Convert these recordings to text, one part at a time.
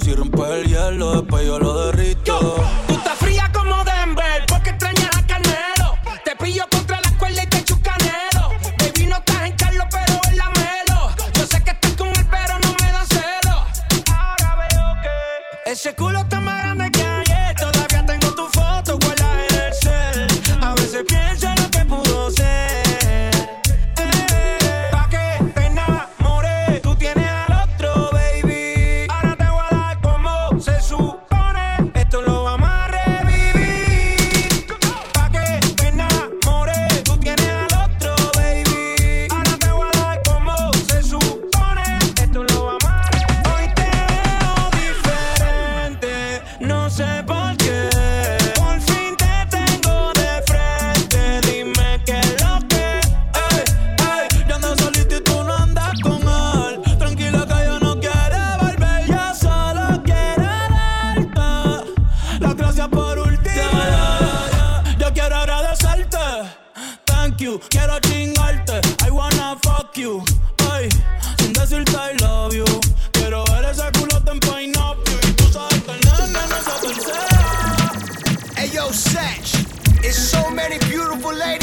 Si rompe el hielo, después yo lo derrito.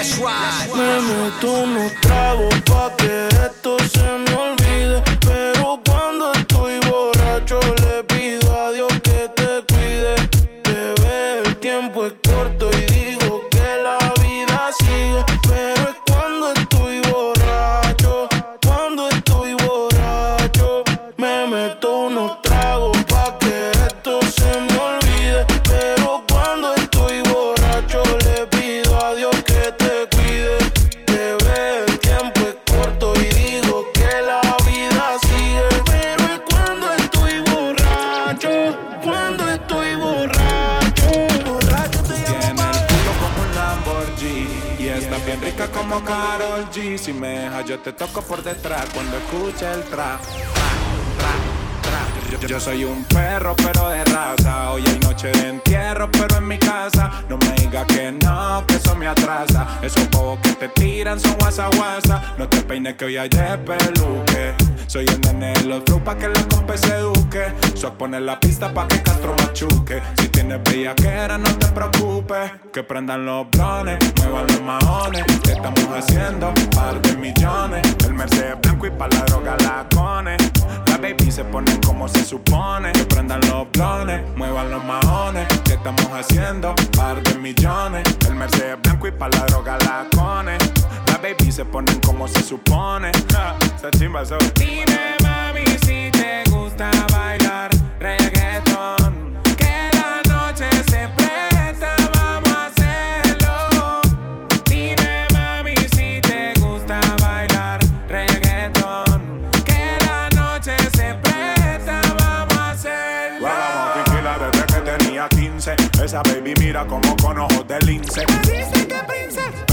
Let's ride. Me meto unos tragos que esto se me. Y está bien rica como Carol G. Si me deja, yo te toco por detrás cuando escucha el trap hoy hay de peluque. Soy el nene de los flow pa' que la compa se eduque. Soy poner la pista pa' que Castro machuque. Si tienes bellaquera, no te preocupes. Que prendan los blones, muevan los maones. ¿Qué estamos haciendo? Par de millones. El Mercedes blanco y pa' la droga la cone. La baby se ponen como se supone. Prendan los blones, muevan los maones. ¿Qué estamos haciendo? Par de millones. El Mercedes blanco y pa' la droga la cone baby se ponen como se supone. Esta chimba Dime con ojos de lince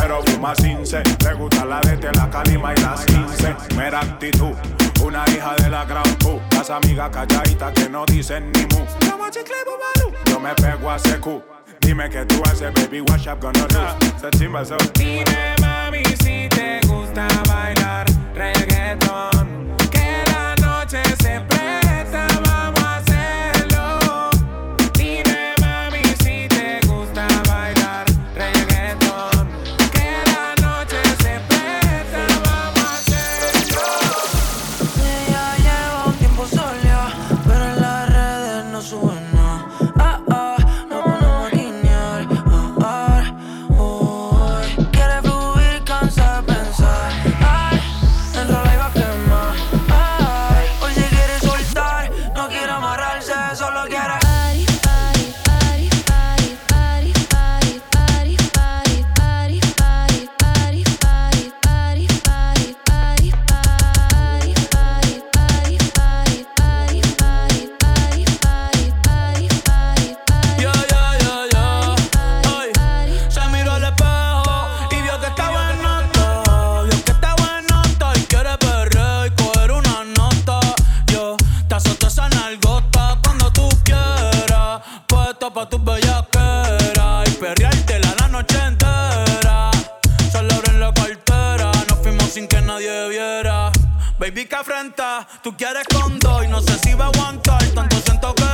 pero fuma cince. Le gusta la de la calima y las 15. Mera actitud, una hija de la gran pu. Las amigas calladitas que no dicen ni mu. Yo me pego a secu. Dime que tú haces, baby, what's up gonna do? Dime, mami, si te gusta bailar reggaeton. Tú quieres con dos no sé si va a aguantar. Tanto siento que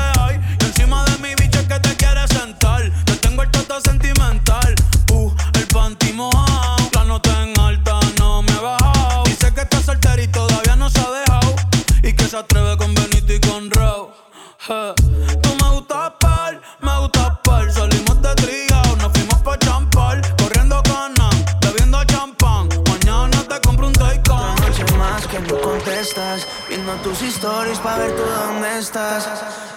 Viendo tus stories pa' ver tú dónde estás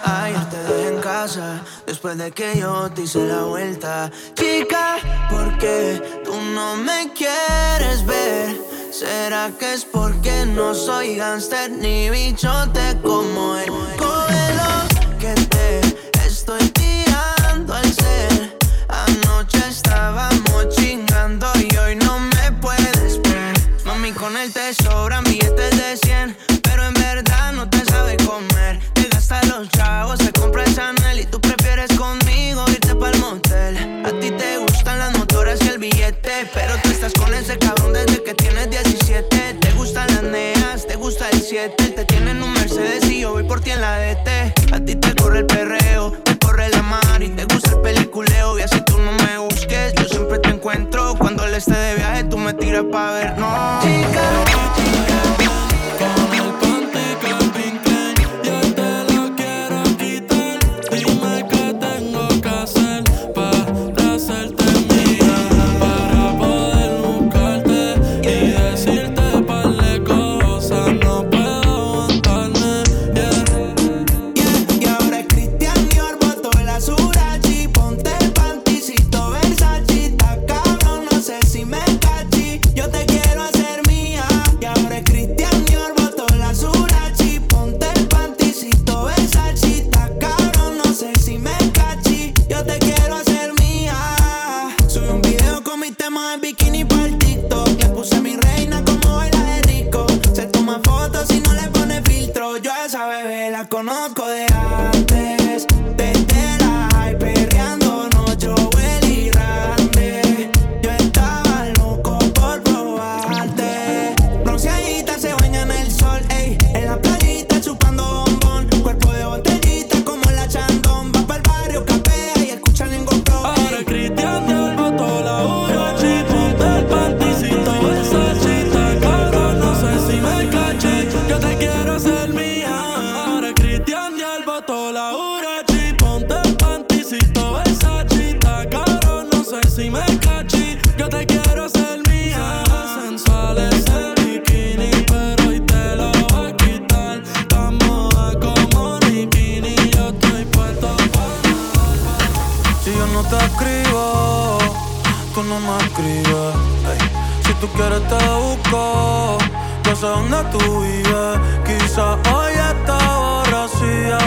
Ayer te dejé en casa Después de que yo te hice la vuelta Chica, ¿por qué tú no me quieres ver? ¿Será que es porque no soy gangster ni bichote como él? Cógelo 7 Te tienen un Mercedes y yo voy por ti en la DT A ti te corre el perreo, te corre la mar Y te gusta el peliculeo. Y así tú no me busques, yo siempre te encuentro. Cuando él esté de viaje tú me tiras pa' ver, no. Con yo sé dónde tú vives. Quizá hoy está borracía,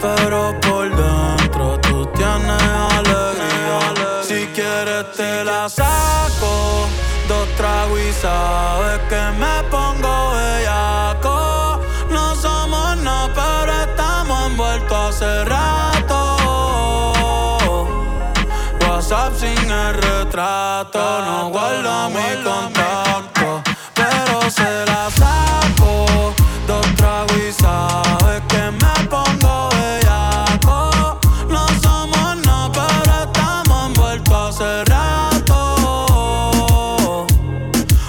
pero por dentro tú tienes alegría. Si quieres te la saco, dos tragos y sabes que me pongo bellaco. No somos nada, pero estamos envueltos hace rato. WhatsApp sin el retrato, no guarda mi contacto, se la saco. Dos tragos y sabes que me pongo bellaco. No somos nada, pero estamos envueltos hace rato.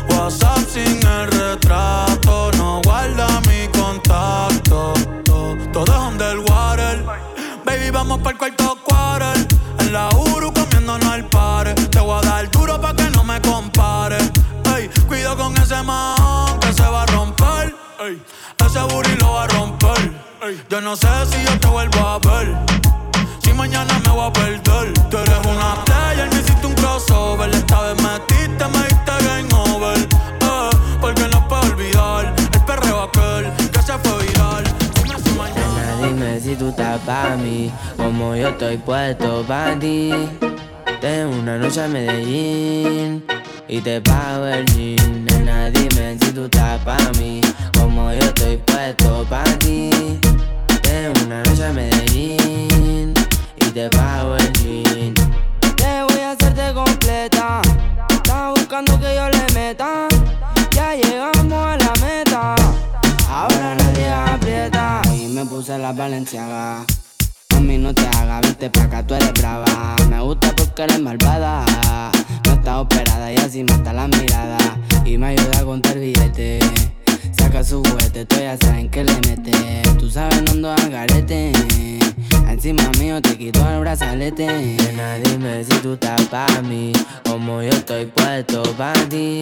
WhatsApp sin el retrato, no guarda mi contacto. Todo es underwater. Baby, vamos para el cuarto yo no sé si yo te vuelvo a ver. Si mañana me voy a perder. Tú eres una player, me hiciste un crossover. Esta vez metiste, me diste game over. Eh, porque no puedo olvidar el perreo aquel que se fue viral. Dime si mañana. Nena, dime si tú estás pa' mí, como yo estoy puesto pa' ti. Tengo una noche a Medellín y te pago el jean. Nena, dime si tú estás pa' mí, como yo estoy puesto pa' ti. Una noche a Medellín y te pago el jean. Te voy a hacerte completa. Estás buscando que yo le meta. Ya llegamos a la meta. Ahora nadie aprieta. Y me puse la valenciaga. Mami, no te hagas, vente pa' acá, tú eres brava. Me gusta porque eres malvada. No está operada y así mata la mirada. Y me ayuda a contar billete Saca su juguete, tú ya saben que le mete. Tú sabes, no ando al garete. Encima mío te quito el brazalete. Nena, dime si tú estás pa' mí. Como yo estoy puesto pa' ti.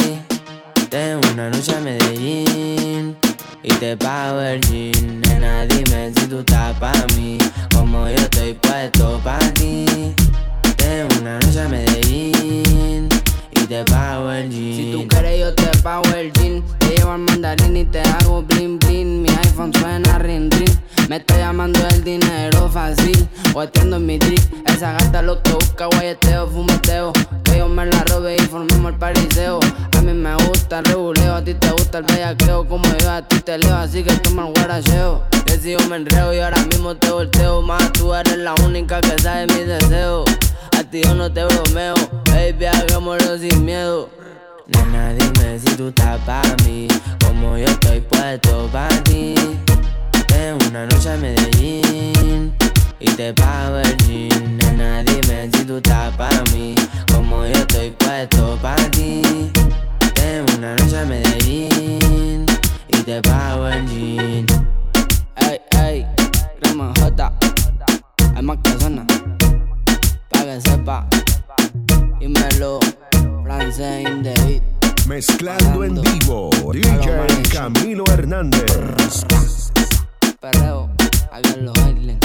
Tengo una noche a Medellín y te pago el jean. Nena, dime si tú estás pa' mí, como yo estoy puesto pa' ti. Tengo una noche a Medellín y te pago el jean. Si tú quieres, yo te pago el jean. Llevo al mandarín y te hago bling bling. Mi iPhone suena ring ring. Me está llamando el dinero fácil, guateando en mi drip. Esa gata lo que busca, guayeteo, fumeteo. Que yo me la robe y formemos el pariseo. A mí me gusta el reguleo, a ti te gusta el bellaqueo. Como yo a ti te leo, así que toma el guaracheo. Que si yo me enreo y ahora mismo te volteo. Más tú eres la única que sabe mis deseos. A ti yo no te bromeo, baby, hagámoslo sin miedo. Nena, dime si tú estás pa' mí, como yo estoy puesto pa' ti. Tengo una noche a Medellín y te pago el jean. Nena, dime si tú estás pa' mí, como yo estoy puesto pa' ti. Tengo una noche a Medellín y te pago el jean. Ey, ey, crema J, hay más que zona, pa' que sepa. Dímelo, the beat. Mezclando en vivo, DJ Camilo Hernández. Perreo, háganlo bailen.